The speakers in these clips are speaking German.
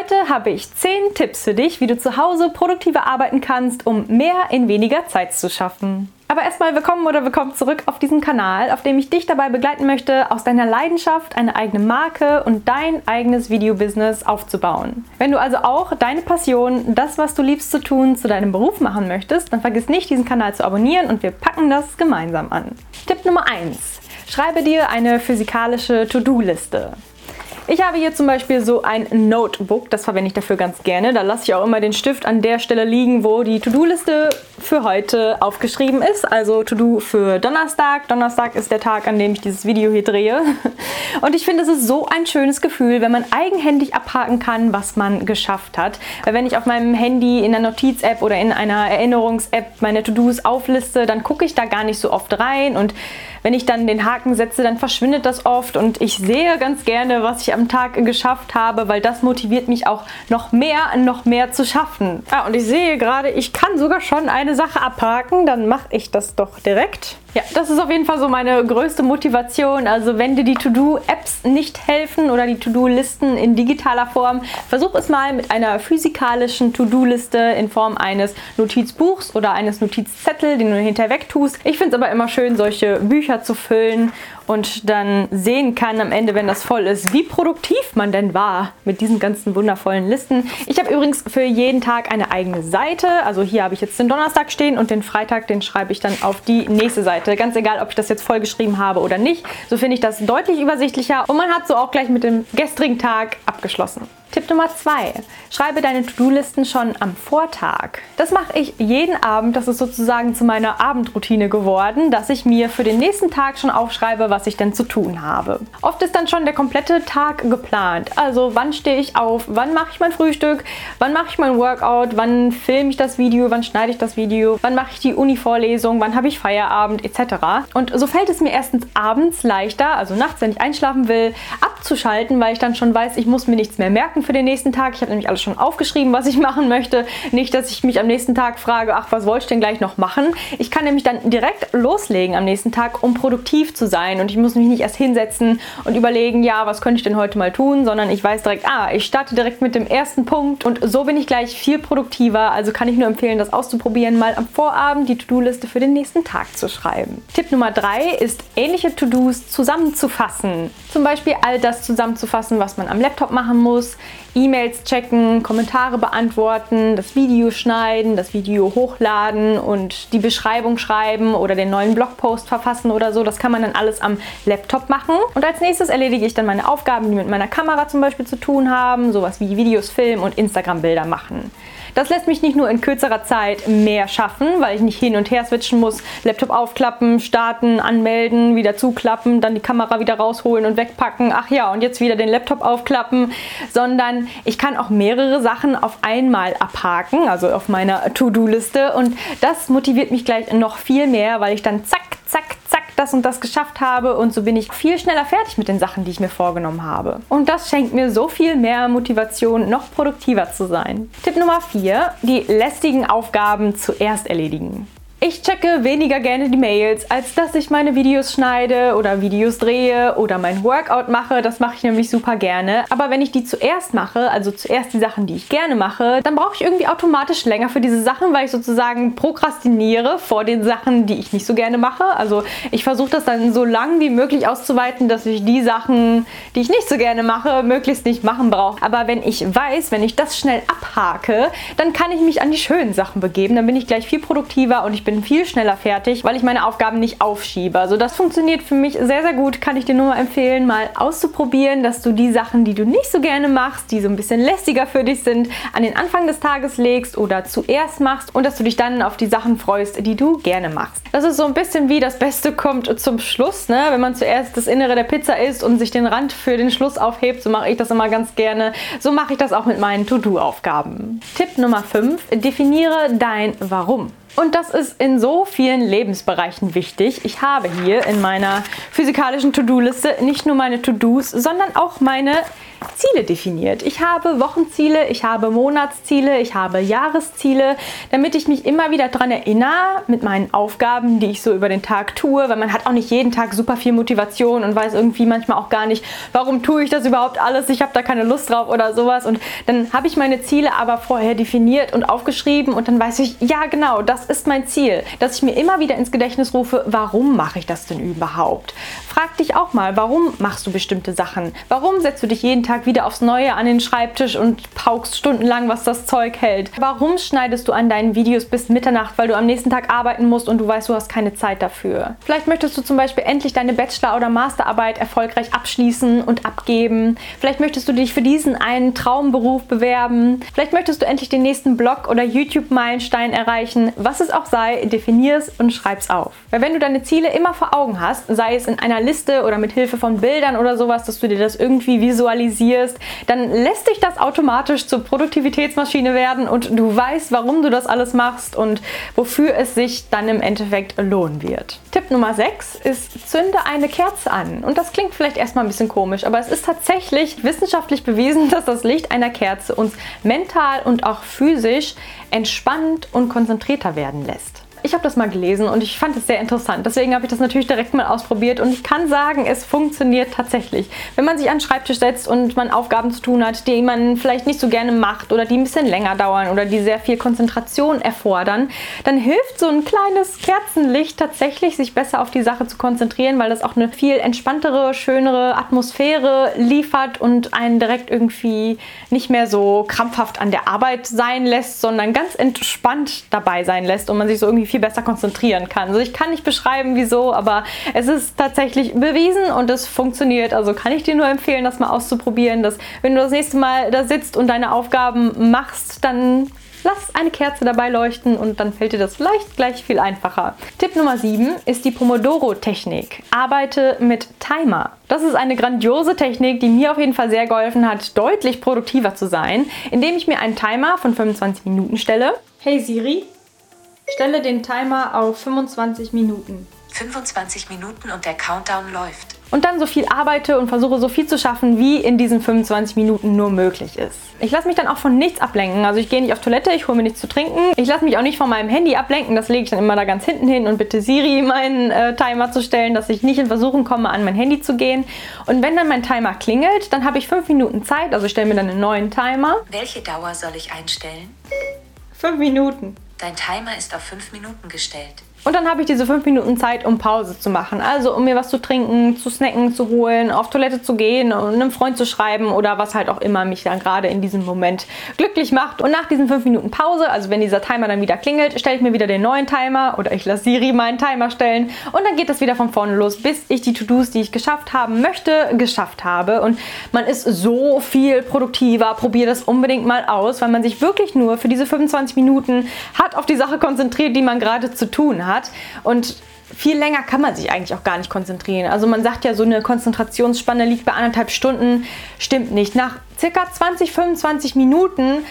Heute habe ich 10 Tipps für dich, wie du zu Hause produktiver arbeiten kannst, um mehr in weniger Zeit zu schaffen. Aber erstmal willkommen oder willkommen zurück auf diesem Kanal, auf dem ich dich dabei begleiten möchte, aus deiner Leidenschaft eine eigene Marke und dein eigenes Videobusiness aufzubauen. Wenn du also auch deine Passion, das, was du liebst zu tun, zu deinem Beruf machen möchtest, dann vergiss nicht, diesen Kanal zu abonnieren und wir packen das gemeinsam an. Tipp Nummer 1. Schreibe dir eine physikalische To-Do-Liste. Ich habe hier zum Beispiel so ein Notebook, das verwende ich dafür ganz gerne. Da lasse ich auch immer den Stift an der Stelle liegen, wo die To-Do-Liste für heute aufgeschrieben ist. Also To-Do für Donnerstag. Donnerstag ist der Tag, an dem ich dieses Video hier drehe. Und ich finde, es ist so ein schönes Gefühl, wenn man eigenhändig abhaken kann, was man geschafft hat. Weil wenn ich auf meinem Handy in einer Notiz-App oder in einer Erinnerungs-App meine To-Dos aufliste, dann gucke ich da gar nicht so oft rein und wenn ich dann den Haken setze, dann verschwindet das oft und ich sehe ganz gerne, was ich am Tag geschafft habe, weil das motiviert mich auch noch mehr, noch mehr zu schaffen. Ja, und ich sehe gerade, ich kann sogar schon eine Sache abhaken, dann mache ich das doch direkt. Ja, das ist auf jeden Fall so meine größte Motivation. Also wenn dir die To-Do-Apps nicht helfen oder die To-Do-Listen in digitaler Form, versuch es mal mit einer physikalischen To-Do-Liste in Form eines Notizbuchs oder eines Notizzettel, den du hinterher wegtust. Ich finde es aber immer schön, solche Bücher zu füllen und dann sehen kann am Ende, wenn das voll ist, wie produktiv man denn war mit diesen ganzen wundervollen Listen. Ich habe übrigens für jeden Tag eine eigene Seite. Also hier habe ich jetzt den Donnerstag stehen und den Freitag, den schreibe ich dann auf die nächste Seite. Ganz egal, ob ich das jetzt voll geschrieben habe oder nicht. So finde ich das deutlich übersichtlicher und man hat so auch gleich mit dem gestrigen Tag abgeschlossen. Tipp Nummer zwei: Schreibe deine To-Do-Listen schon am Vortag. Das mache ich jeden Abend. Das ist sozusagen zu meiner Abendroutine geworden, dass ich mir für den nächsten Tag schon aufschreibe, was ich denn zu tun habe. Oft ist dann schon der komplette Tag geplant. Also wann stehe ich auf, wann mache ich mein Frühstück, wann mache ich mein Workout, wann filme ich das Video, wann schneide ich das Video, wann mache ich die Uni-Vorlesung, wann habe ich Feierabend etc. Und so fällt es mir erstens abends leichter, also nachts, wenn ich einschlafen will, abzuschalten, weil ich dann schon weiß, ich muss mir nichts mehr merken Gedanken für den nächsten Tag. Ich habe nämlich alles schon aufgeschrieben, was ich machen möchte. Nicht, dass ich mich am nächsten Tag frage, ach, was wollte ich denn gleich noch machen? Ich kann nämlich dann direkt loslegen am nächsten Tag, um produktiv zu sein. Und ich muss mich nicht erst hinsetzen und überlegen, ja, was könnte ich denn heute mal tun, sondern ich weiß direkt, ah, ich starte direkt mit dem ersten Punkt und so bin ich gleich viel produktiver. Also kann ich nur empfehlen, das auszuprobieren, mal am Vorabend die To-Do-Liste für den nächsten Tag zu schreiben. Tipp Nummer drei ist, ähnliche To-Dos zusammenzufassen. Zum Beispiel all das zusammenzufassen, was man am Laptop machen muss, E-Mails checken, Kommentare beantworten, das Video schneiden, das Video hochladen und die Beschreibung schreiben oder den neuen Blogpost verfassen oder so. Das kann man dann alles am Laptop machen. Und als nächstes erledige ich dann meine Aufgaben, die mit meiner Kamera zum Beispiel zu tun haben, sowas wie Videos filmen und Instagram-Bilder machen. Das lässt mich nicht nur in kürzerer Zeit mehr schaffen, weil ich nicht hin und her switchen muss, Laptop aufklappen, starten, anmelden, wieder zuklappen, dann die Kamera wieder rausholen und wegpacken, ach ja, und jetzt wieder den Laptop aufklappen, sondern ich kann auch mehrere Sachen auf einmal abhaken, also auf meiner To-Do-Liste. Und das motiviert mich gleich noch viel mehr, weil ich dann zack, zack, das und das geschafft habe und so bin ich viel schneller fertig mit den Sachen, die ich mir vorgenommen habe. Und das schenkt mir so viel mehr Motivation, noch produktiver zu sein. Tipp Nummer 4, die lästigen Aufgaben zuerst erledigen. Ich checke weniger gerne die Mails, als dass ich meine Videos schneide oder Videos drehe oder mein Workout mache. Das mache ich nämlich super gerne. Aber wenn ich die zuerst mache, also zuerst die Sachen, die ich gerne mache, dann brauche ich irgendwie automatisch länger für diese Sachen, weil ich sozusagen prokrastiniere vor den Sachen, die ich nicht so gerne mache. Also ich versuche das dann so lang wie möglich auszuweiten, dass ich die Sachen, die ich nicht so gerne mache, möglichst nicht machen brauche. Aber wenn ich weiß, wenn ich das schnell abhake, dann kann ich mich an die schönen Sachen begeben. Dann bin ich gleich viel produktiver und ich bin bin viel schneller fertig, weil ich meine Aufgaben nicht aufschiebe. Also das funktioniert für mich sehr, sehr gut. Kann ich dir nur mal empfehlen, mal auszuprobieren, dass du die Sachen, die du nicht so gerne machst, die so ein bisschen lästiger für dich sind, an den Anfang des Tages legst oder zuerst machst und dass du dich dann auf die Sachen freust, die du gerne machst. Das ist so ein bisschen wie das Beste kommt zum Schluss, ne? wenn man zuerst das Innere der Pizza isst und sich den Rand für den Schluss aufhebt. So mache ich das immer ganz gerne. So mache ich das auch mit meinen To-Do-Aufgaben. Tipp Nummer 5. Definiere dein Warum. Und das ist in so vielen Lebensbereichen wichtig. Ich habe hier in meiner physikalischen To-Do-Liste nicht nur meine To-Dos, sondern auch meine Ziele definiert. Ich habe Wochenziele, ich habe Monatsziele, ich habe Jahresziele, damit ich mich immer wieder daran erinnere mit meinen Aufgaben, die ich so über den Tag tue, weil man hat auch nicht jeden Tag super viel Motivation und weiß irgendwie manchmal auch gar nicht, warum tue ich das überhaupt alles, ich habe da keine Lust drauf oder sowas und dann habe ich meine Ziele aber vorher definiert und aufgeschrieben und dann weiß ich, ja genau, das ist mein Ziel, dass ich mir immer wieder ins Gedächtnis rufe, warum mache ich das denn überhaupt? Frag dich auch mal, warum machst du bestimmte Sachen? Warum setzt du dich jeden Tag wieder aufs Neue an den Schreibtisch und paukst stundenlang, was das Zeug hält? Warum schneidest du an deinen Videos bis Mitternacht, weil du am nächsten Tag arbeiten musst und du weißt, du hast keine Zeit dafür? Vielleicht möchtest du zum Beispiel endlich deine Bachelor- oder Masterarbeit erfolgreich abschließen und abgeben. Vielleicht möchtest du dich für diesen einen Traumberuf bewerben. Vielleicht möchtest du endlich den nächsten Blog oder YouTube-Meilenstein erreichen. Was es auch sei, definier es und schreib es auf. Weil wenn du deine Ziele immer vor Augen hast, sei es in einer Liste oder mit Hilfe von Bildern oder sowas, dass du dir das irgendwie visualisierst, dann lässt sich das automatisch zur Produktivitätsmaschine werden und du weißt, warum du das alles machst und wofür es sich dann im Endeffekt lohnen wird. Tipp Nummer 6 ist, zünde eine Kerze an. Und das klingt vielleicht erstmal ein bisschen komisch, aber es ist tatsächlich wissenschaftlich bewiesen, dass das Licht einer Kerze uns mental und auch physisch entspannt und konzentrierter werden lässt. Ich habe das mal gelesen und ich fand es sehr interessant. Deswegen habe ich das natürlich direkt mal ausprobiert und ich kann sagen, es funktioniert tatsächlich. Wenn man sich an den Schreibtisch setzt und man Aufgaben zu tun hat, die man vielleicht nicht so gerne macht oder die ein bisschen länger dauern oder die sehr viel Konzentration erfordern, dann hilft so ein kleines Kerzenlicht tatsächlich, sich besser auf die Sache zu konzentrieren, weil das auch eine viel entspanntere, schönere Atmosphäre liefert und einen direkt irgendwie nicht mehr so krampfhaft an der Arbeit sein lässt, sondern ganz entspannt dabei sein lässt und man sich so irgendwie viel besser konzentrieren kann. Also ich kann nicht beschreiben, wieso, aber es ist tatsächlich bewiesen und es funktioniert. Also kann ich dir nur empfehlen, das mal auszuprobieren, dass wenn du das nächste Mal da sitzt und deine Aufgaben machst, dann lass eine Kerze dabei leuchten und dann fällt dir das vielleicht gleich viel einfacher. Tipp Nummer 7 ist die Pomodoro-Technik. Arbeite mit Timer. Das ist eine grandiose Technik, die mir auf jeden Fall sehr geholfen hat, deutlich produktiver zu sein, indem ich mir einen Timer von 25 Minuten stelle. Hey Siri, Stelle den Timer auf 25 Minuten. 25 Minuten und der Countdown läuft. Und dann so viel arbeite und versuche so viel zu schaffen, wie in diesen 25 Minuten nur möglich ist. Ich lasse mich dann auch von nichts ablenken. Also ich gehe nicht auf Toilette, ich hole mir nichts zu trinken. Ich lasse mich auch nicht von meinem Handy ablenken. Das lege ich dann immer da ganz hinten hin und bitte Siri meinen äh, Timer zu stellen, dass ich nicht in Versuchung komme, an mein Handy zu gehen. Und wenn dann mein Timer klingelt, dann habe ich 5 Minuten Zeit. Also ich stelle mir dann einen neuen Timer. Welche Dauer soll ich einstellen? 5 Minuten. Dein Timer ist auf 5 Minuten gestellt. Und dann habe ich diese fünf Minuten Zeit, um Pause zu machen. Also um mir was zu trinken, zu snacken, zu holen, auf Toilette zu gehen und einem Freund zu schreiben oder was halt auch immer mich dann gerade in diesem Moment glücklich macht. Und nach diesen fünf Minuten Pause, also wenn dieser Timer dann wieder klingelt, stelle ich mir wieder den neuen Timer oder ich lasse Siri meinen Timer stellen. Und dann geht das wieder von vorne los, bis ich die To-Dos, die ich geschafft haben möchte, geschafft habe. Und man ist so viel produktiver. Probier das unbedingt mal aus, weil man sich wirklich nur für diese 25 Minuten hat auf die Sache konzentriert, die man gerade zu tun hat hat. Und viel länger kann man sich eigentlich auch gar nicht konzentrieren. Also man sagt ja, so eine Konzentrationsspanne liegt bei anderthalb Stunden. Stimmt nicht. Nach circa 20, 25 Minuten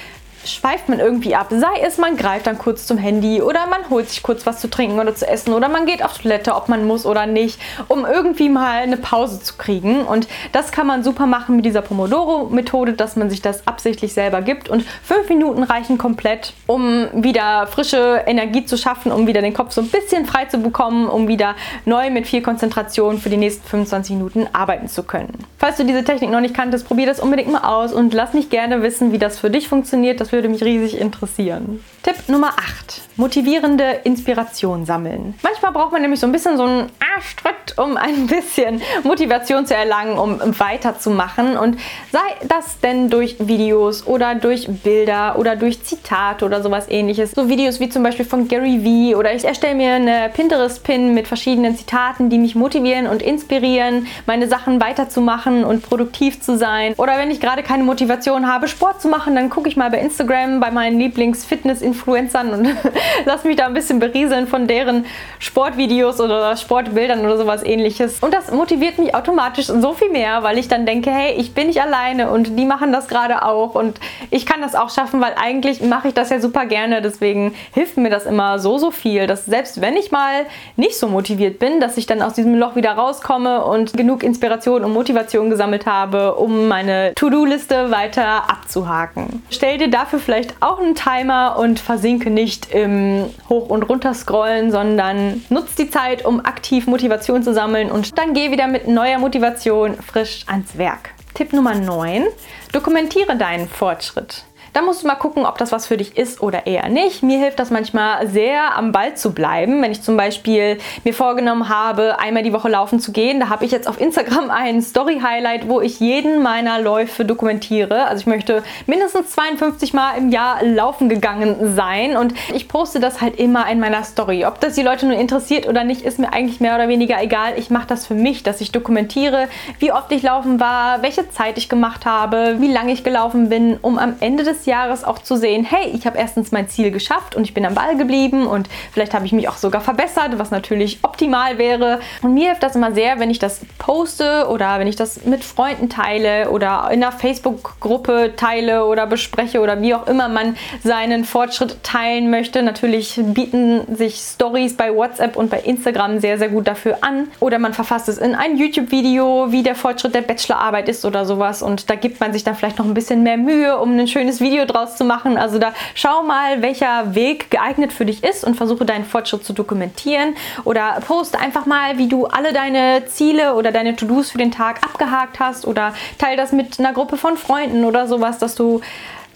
schweift man irgendwie ab. Sei es, man greift dann kurz zum Handy oder man holt sich kurz was zu trinken oder zu essen oder man geht auf Toilette, ob man muss oder nicht, um irgendwie mal eine Pause zu kriegen. Und das kann man super machen mit dieser Pomodoro-Methode, dass man sich das absichtlich selber gibt. Und fünf Minuten reichen komplett, um wieder frische Energie zu schaffen, um wieder den Kopf so ein bisschen frei zu bekommen, um wieder neu mit viel Konzentration für die nächsten 25 Minuten arbeiten zu können. Falls du diese Technik noch nicht kanntest, probier das unbedingt mal aus und lass mich gerne wissen, wie das für dich funktioniert. Das das würde mich riesig interessieren. Tipp Nummer 8. Motivierende Inspiration sammeln. Manchmal braucht man nämlich so ein bisschen so einen Arschtritt, um ein bisschen Motivation zu erlangen, um weiterzumachen. Und sei das denn durch Videos oder durch Bilder oder durch Zitate oder sowas ähnliches. So Videos wie zum Beispiel von Gary Vee oder ich erstelle mir eine Pinterest-Pin mit verschiedenen Zitaten, die mich motivieren und inspirieren, meine Sachen weiterzumachen und produktiv zu sein. Oder wenn ich gerade keine Motivation habe, Sport zu machen, dann gucke ich mal bei Instagram Instagram bei meinen Lieblings-Fitness-Influencern und lasse mich da ein bisschen berieseln von deren Sportvideos oder Sportbildern oder sowas ähnliches. Und das motiviert mich automatisch so viel mehr, weil ich dann denke, hey, ich bin nicht alleine und die machen das gerade auch und ich kann das auch schaffen, weil eigentlich mache ich das ja super gerne. Deswegen hilft mir das immer so, so viel, dass selbst wenn ich mal nicht so motiviert bin, dass ich dann aus diesem Loch wieder rauskomme und genug Inspiration und Motivation gesammelt habe, um meine To-Do-Liste weiter abzuhaken. Stell dir dafür vielleicht auch einen Timer und versinke nicht im Hoch- und Runterscrollen, sondern nutz die Zeit, um aktiv Motivation zu sammeln und dann geh wieder mit neuer Motivation frisch ans Werk. Tipp Nummer 9. Dokumentiere deinen Fortschritt. Da musst du mal gucken, ob das was für dich ist oder eher nicht. Mir hilft das manchmal sehr, am Ball zu bleiben. Wenn ich zum Beispiel mir vorgenommen habe, einmal die Woche laufen zu gehen, da habe ich jetzt auf Instagram ein Story-Highlight, wo ich jeden meiner Läufe dokumentiere. Also ich möchte mindestens 52 Mal im Jahr laufen gegangen sein und ich poste das halt immer in meiner Story. Ob das die Leute nur interessiert oder nicht, ist mir eigentlich mehr oder weniger egal. Ich mache das für mich, dass ich dokumentiere, wie oft ich laufen war, welche Zeit ich gemacht habe, wie lange ich gelaufen bin, um am Ende des Jahres auch zu sehen, hey, ich habe erstens mein Ziel geschafft und ich bin am Ball geblieben und vielleicht habe ich mich auch sogar verbessert, was natürlich optimal wäre. Und mir hilft das immer sehr, wenn ich das poste oder wenn ich das mit Freunden teile oder in einer Facebook-Gruppe teile oder bespreche oder wie auch immer man seinen Fortschritt teilen möchte. Natürlich bieten sich Stories bei WhatsApp und bei Instagram sehr, sehr gut dafür an. Oder man verfasst es in ein YouTube-Video, wie der Fortschritt der Bachelorarbeit ist oder sowas. Und da gibt man sich dann vielleicht noch ein bisschen mehr Mühe, um ein schönes Video Video draus zu machen. Also da schau mal, welcher Weg geeignet für dich ist und versuche deinen Fortschritt zu dokumentieren oder poste einfach mal, wie du alle deine Ziele oder deine To-Dos für den Tag abgehakt hast oder teile das mit einer Gruppe von Freunden oder sowas, dass du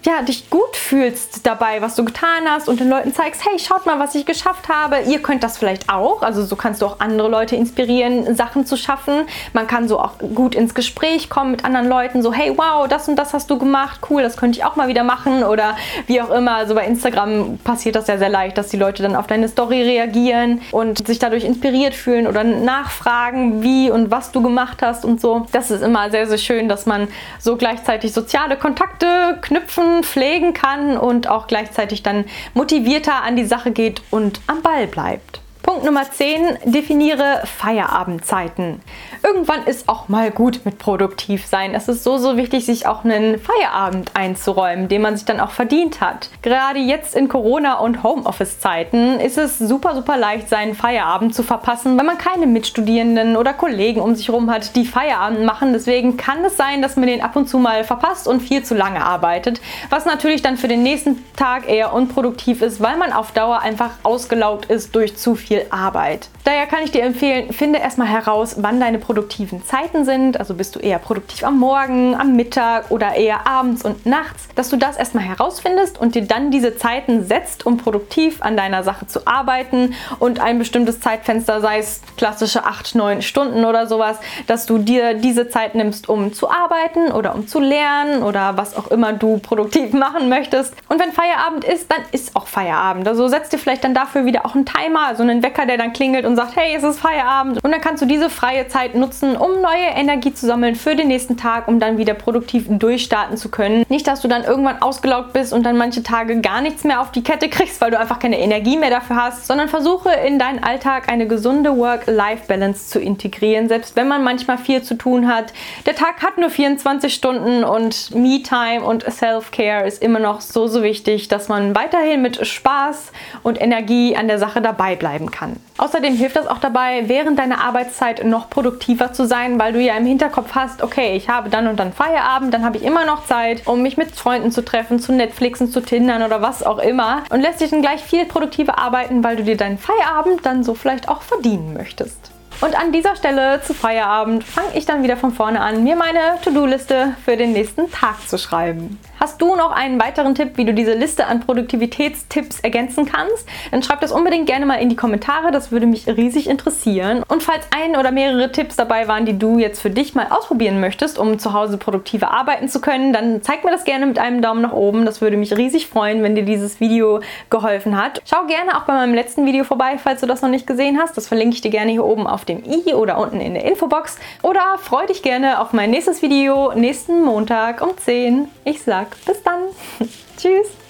ja, dich gut fühlst dabei, was du getan hast und den Leuten zeigst, hey, schaut mal, was ich geschafft habe. Ihr könnt das vielleicht auch. Also so kannst du auch andere Leute inspirieren, Sachen zu schaffen. Man kann so auch gut ins Gespräch kommen mit anderen Leuten. So, hey, wow, das und das hast du gemacht. Cool, das könnte ich auch mal wieder machen. Oder wie auch immer. Also bei Instagram passiert das ja sehr leicht, dass die Leute dann auf deine Story reagieren und sich dadurch inspiriert fühlen oder nachfragen, wie und was du gemacht hast und so. Das ist immer sehr, sehr schön, dass man so gleichzeitig soziale Kontakte knüpfen pflegen kann und auch gleichzeitig dann motivierter an die Sache geht und am Ball bleibt. Punkt Nummer 10, definiere Feierabendzeiten. Irgendwann ist auch mal gut mit produktiv sein. Es ist so, so wichtig, sich auch einen Feierabend einzuräumen, den man sich dann auch verdient hat. Gerade jetzt in Corona- und Homeoffice-Zeiten ist es super, super leicht, seinen Feierabend zu verpassen, wenn man keine Mitstudierenden oder Kollegen um sich herum hat, die Feierabend machen. Deswegen kann es sein, dass man den ab und zu mal verpasst und viel zu lange arbeitet, was natürlich dann für den nächsten Tag eher unproduktiv ist, weil man auf Dauer einfach ausgelaugt ist durch zu viel viel Arbeit. Daher kann ich dir empfehlen, finde erstmal heraus, wann deine produktiven Zeiten sind. Also bist du eher produktiv am Morgen, am Mittag oder eher abends und nachts, dass du das erstmal herausfindest und dir dann diese Zeiten setzt, um produktiv an deiner Sache zu arbeiten und ein bestimmtes Zeitfenster, sei es klassische 8, 9 Stunden oder sowas, dass du dir diese Zeit nimmst, um zu arbeiten oder um zu lernen oder was auch immer du produktiv machen möchtest. Und wenn Feierabend ist, dann ist auch Feierabend. Also setz dir vielleicht dann dafür wieder auch einen Timer, also einen Wecker, der dann klingelt und sagt, hey, es ist Feierabend. Und dann kannst du diese freie Zeit nutzen, um neue Energie zu sammeln für den nächsten Tag, um dann wieder produktiv durchstarten zu können. Nicht, dass du dann irgendwann ausgelaugt bist und dann manche Tage gar nichts mehr auf die Kette kriegst, weil du einfach keine Energie mehr dafür hast, sondern versuche in deinen Alltag eine gesunde Work-Life-Balance zu integrieren, selbst wenn man manchmal viel zu tun hat. Der Tag hat nur 24 Stunden und Me-Time und Self-Care ist immer noch so, so wichtig, dass man weiterhin mit Spaß und Energie an der Sache dabei bleiben kann. Außerdem hilft das auch dabei, während deiner Arbeitszeit noch produktiver zu sein, weil du ja im Hinterkopf hast, okay, ich habe dann und dann Feierabend, dann habe ich immer noch Zeit, um mich mit Freunden zu treffen, zu Netflixen, zu Tindern oder was auch immer und lässt dich dann gleich viel produktiver arbeiten, weil du dir deinen Feierabend dann so vielleicht auch verdienen möchtest. Und an dieser Stelle zu Feierabend fange ich dann wieder von vorne an, mir meine To-Do-Liste für den nächsten Tag zu schreiben. Hast du noch einen weiteren Tipp, wie du diese Liste an Produktivitätstipps ergänzen kannst? Dann schreib das unbedingt gerne mal in die Kommentare, das würde mich riesig interessieren. Und falls ein oder mehrere Tipps dabei waren, die du jetzt für dich mal ausprobieren möchtest, um zu Hause produktiver arbeiten zu können, dann zeig mir das gerne mit einem Daumen nach oben. Das würde mich riesig freuen, wenn dir dieses Video geholfen hat. Schau gerne auch bei meinem letzten Video vorbei, falls du das noch nicht gesehen hast. Das verlinke ich dir gerne hier oben auf dem i oder unten in der Infobox. Oder freu dich gerne auf mein nächstes Video nächsten Montag um 10. Ich sag Bis dann. Tschüss.